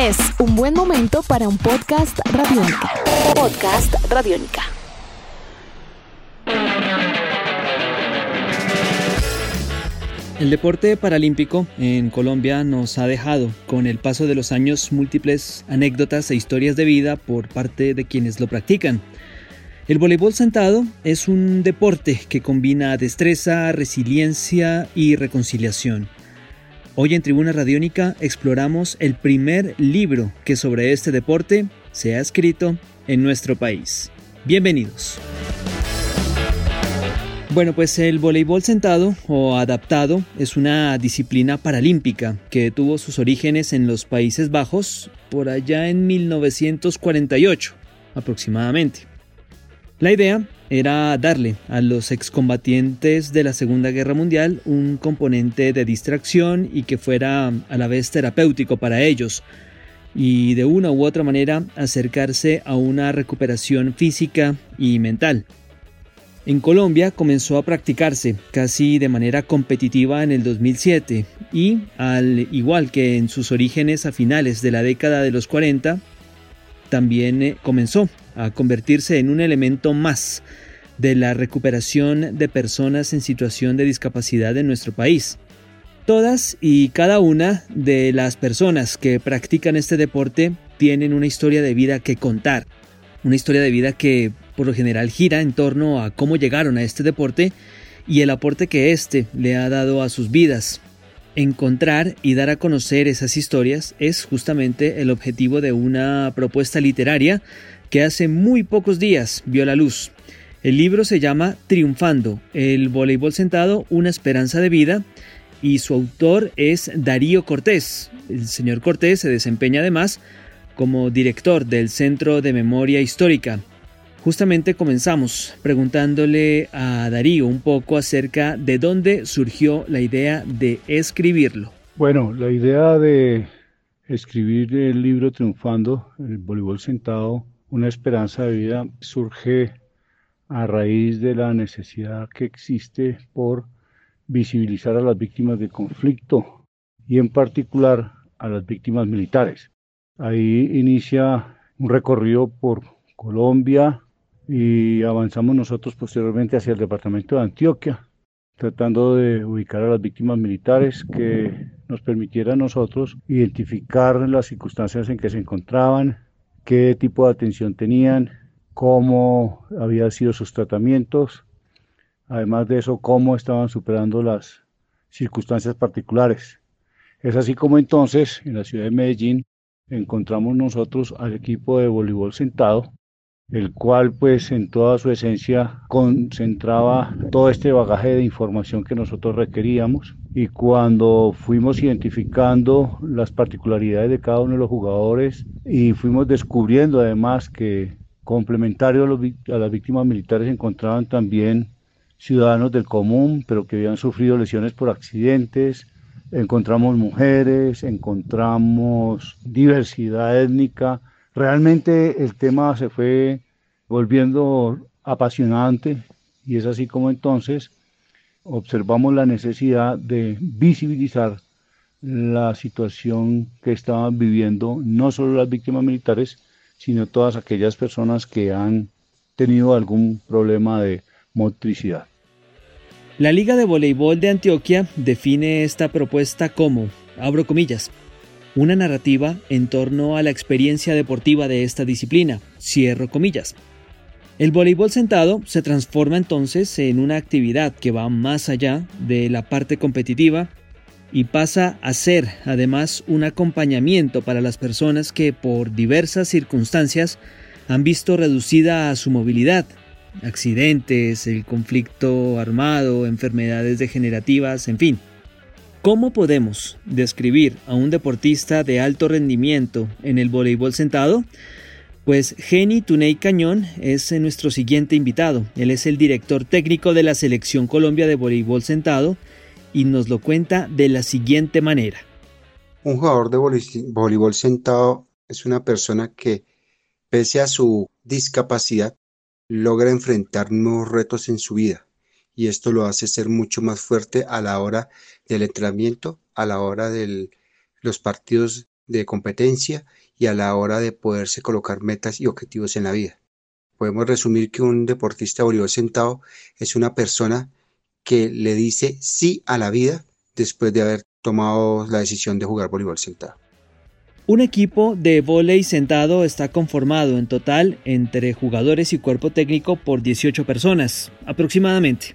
Es un buen momento para un podcast radiónica. Podcast radiónica. El deporte paralímpico en Colombia nos ha dejado con el paso de los años múltiples anécdotas e historias de vida por parte de quienes lo practican. El voleibol sentado es un deporte que combina destreza, resiliencia y reconciliación. Hoy en Tribuna Radiónica exploramos el primer libro que sobre este deporte se ha escrito en nuestro país. Bienvenidos. Bueno, pues el voleibol sentado o adaptado es una disciplina paralímpica que tuvo sus orígenes en los Países Bajos por allá en 1948 aproximadamente. La idea era darle a los excombatientes de la Segunda Guerra Mundial un componente de distracción y que fuera a la vez terapéutico para ellos y de una u otra manera acercarse a una recuperación física y mental. En Colombia comenzó a practicarse casi de manera competitiva en el 2007 y, al igual que en sus orígenes a finales de la década de los 40, también eh, comenzó a convertirse en un elemento más de la recuperación de personas en situación de discapacidad en nuestro país. Todas y cada una de las personas que practican este deporte tienen una historia de vida que contar, una historia de vida que por lo general gira en torno a cómo llegaron a este deporte y el aporte que éste le ha dado a sus vidas. Encontrar y dar a conocer esas historias es justamente el objetivo de una propuesta literaria que hace muy pocos días vio la luz. El libro se llama Triunfando, el voleibol sentado, una esperanza de vida, y su autor es Darío Cortés. El señor Cortés se desempeña además como director del Centro de Memoria Histórica Justamente comenzamos preguntándole a Darío un poco acerca de dónde surgió la idea de escribirlo. Bueno, la idea de escribir el libro Triunfando, el voleibol sentado, una esperanza de vida, surge a raíz de la necesidad que existe por visibilizar a las víctimas de conflicto y en particular a las víctimas militares. Ahí inicia un recorrido por Colombia, y avanzamos nosotros posteriormente hacia el departamento de Antioquia, tratando de ubicar a las víctimas militares que nos permitiera nosotros identificar las circunstancias en que se encontraban, qué tipo de atención tenían, cómo habían sido sus tratamientos, además de eso, cómo estaban superando las circunstancias particulares. Es así como entonces en la ciudad de Medellín encontramos nosotros al equipo de voleibol sentado el cual pues en toda su esencia concentraba todo este bagaje de información que nosotros requeríamos. Y cuando fuimos identificando las particularidades de cada uno de los jugadores y fuimos descubriendo además que complementario a, las víctimas militares encontraban también ciudadanos del común pero que habían sufrido lesiones por accidentes, encontramos mujeres, encontramos diversidad étnica, Realmente el tema se fue volviendo apasionante y es así como entonces observamos la necesidad de visibilizar la situación que estaban viviendo no solo las víctimas militares, sino todas aquellas personas que han tenido algún problema de motricidad. La Liga de Voleibol de Antioquia define esta propuesta como, abro comillas, una narrativa en torno a la experiencia deportiva de esta disciplina, cierro comillas. El voleibol sentado se transforma entonces en una actividad que va más allá de la parte competitiva y pasa a ser además un acompañamiento para las personas que por diversas circunstancias han visto reducida su movilidad, accidentes, el conflicto armado, enfermedades degenerativas, en fin. ¿Cómo podemos describir a un deportista de alto rendimiento en el voleibol sentado? Pues Geni Tuney Cañón es nuestro siguiente invitado. Él es el director técnico de la Selección Colombia de Voleibol Sentado y nos lo cuenta de la siguiente manera. Un jugador de voleibol sentado es una persona que, pese a su discapacidad, logra enfrentar nuevos retos en su vida y esto lo hace ser mucho más fuerte a la hora del entrenamiento, a la hora de los partidos de competencia y a la hora de poderse colocar metas y objetivos en la vida. Podemos resumir que un deportista de voleibol sentado es una persona que le dice sí a la vida después de haber tomado la decisión de jugar voleibol sentado. Un equipo de voleibol sentado está conformado en total entre jugadores y cuerpo técnico por 18 personas, aproximadamente.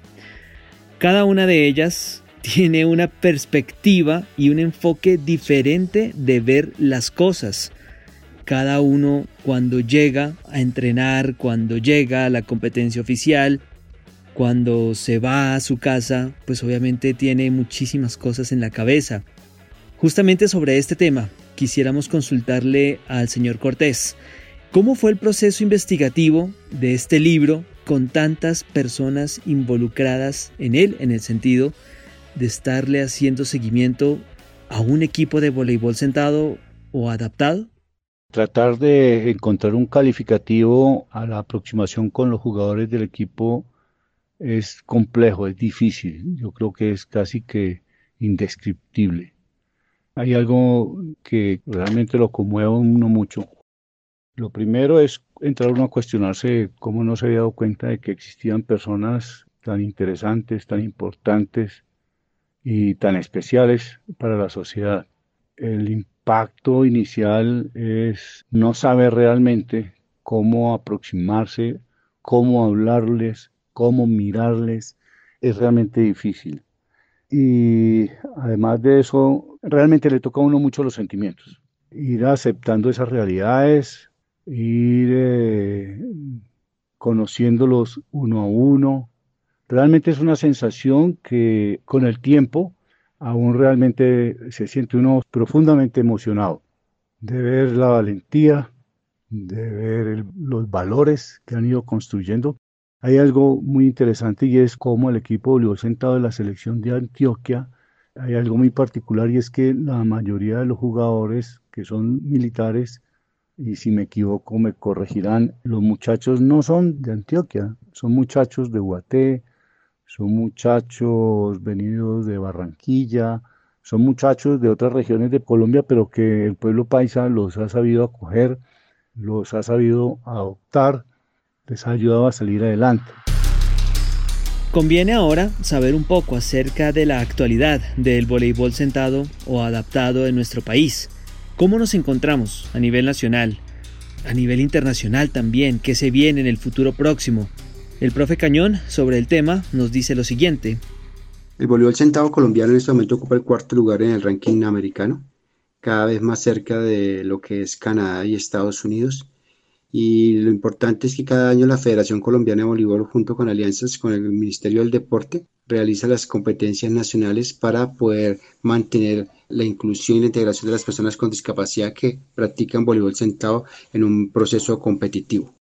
Cada una de ellas tiene una perspectiva y un enfoque diferente de ver las cosas. Cada uno cuando llega a entrenar, cuando llega a la competencia oficial, cuando se va a su casa, pues obviamente tiene muchísimas cosas en la cabeza. Justamente sobre este tema, quisiéramos consultarle al señor Cortés. ¿Cómo fue el proceso investigativo de este libro con tantas personas involucradas en él, en el sentido de estarle haciendo seguimiento a un equipo de voleibol sentado o adaptado? Tratar de encontrar un calificativo a la aproximación con los jugadores del equipo es complejo, es difícil. Yo creo que es casi que indescriptible. Hay algo que realmente lo conmueve a uno mucho. Lo primero es entrar uno a cuestionarse cómo no se había dado cuenta de que existían personas tan interesantes, tan importantes y tan especiales para la sociedad. El impacto inicial es no saber realmente cómo aproximarse, cómo hablarles, cómo mirarles, es realmente difícil. Y además de eso, realmente le toca a uno mucho los sentimientos. Ir aceptando esas realidades, ir eh, conociéndolos uno a uno. Realmente es una sensación que con el tiempo aún realmente se siente uno profundamente emocionado de ver la valentía, de ver los valores que han ido construyendo hay algo muy interesante y es cómo el equipo voleibol sentado de la selección de Antioquia, hay algo muy particular y es que la mayoría de los jugadores que son militares, y si me equivoco me corregirán, los muchachos no son de Antioquia, son muchachos de Guaté, son muchachos venidos de Barranquilla, son muchachos de otras regiones de Colombia, pero que el pueblo paisa los ha sabido acoger, los ha sabido adoptar les ha ayudado a salir adelante. Conviene ahora saber un poco acerca de la actualidad del voleibol sentado o adaptado en nuestro país. ¿Cómo nos encontramos a nivel nacional? A nivel internacional también, ¿qué se viene en el futuro próximo? El profe Cañón sobre el tema nos dice lo siguiente. El voleibol sentado colombiano en este momento ocupa el cuarto lugar en el ranking americano, cada vez más cerca de lo que es Canadá y Estados Unidos y lo importante es que cada año la Federación Colombiana de Voleibol, junto con alianzas con el Ministerio del Deporte, realiza las competencias nacionales para poder mantener la inclusión y la integración de las personas con discapacidad que practican voleibol sentado en un proceso competitivo.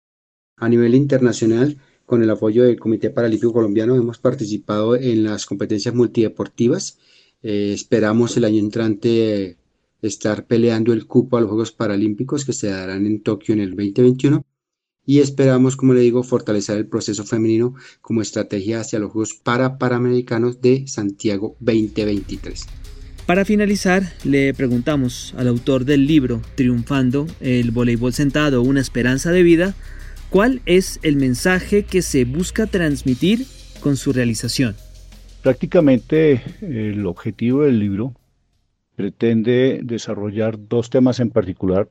A nivel internacional, con el apoyo del Comité Paralímpico Colombiano, hemos participado en las competencias multideportivas. Eh, esperamos el año entrante estar peleando el cupo a los Juegos Paralímpicos que se darán en Tokio en el 2021 y esperamos, como le digo, fortalecer el proceso femenino como estrategia hacia los Juegos Parapanamericanos de Santiago 2023. Para finalizar, le preguntamos al autor del libro Triunfando, el voleibol sentado, una esperanza de vida, ¿cuál es el mensaje que se busca transmitir con su realización? Prácticamente el objetivo del libro pretende desarrollar dos temas en particular.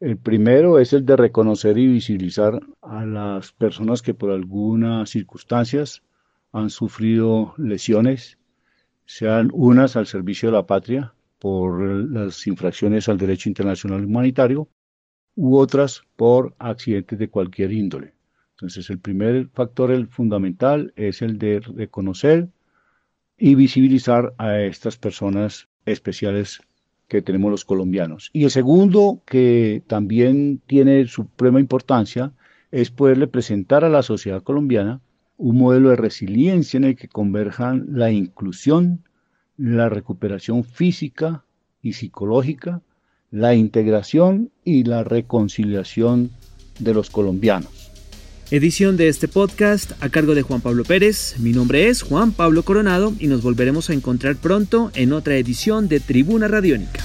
El primero es el de reconocer y visibilizar a las personas que por algunas circunstancias han sufrido lesiones, sean unas al servicio de la patria por las infracciones al derecho internacional humanitario u otras por accidentes de cualquier índole. Entonces el primer factor, el fundamental, es el de reconocer y visibilizar a estas personas especiales que tenemos los colombianos. Y el segundo, que también tiene suprema importancia, es poderle presentar a la sociedad colombiana un modelo de resiliencia en el que converjan la inclusión, la recuperación física y psicológica, la integración y la reconciliación de los colombianos. Edición de este podcast a cargo de Juan Pablo Pérez. Mi nombre es Juan Pablo Coronado y nos volveremos a encontrar pronto en otra edición de Tribuna Radiónica.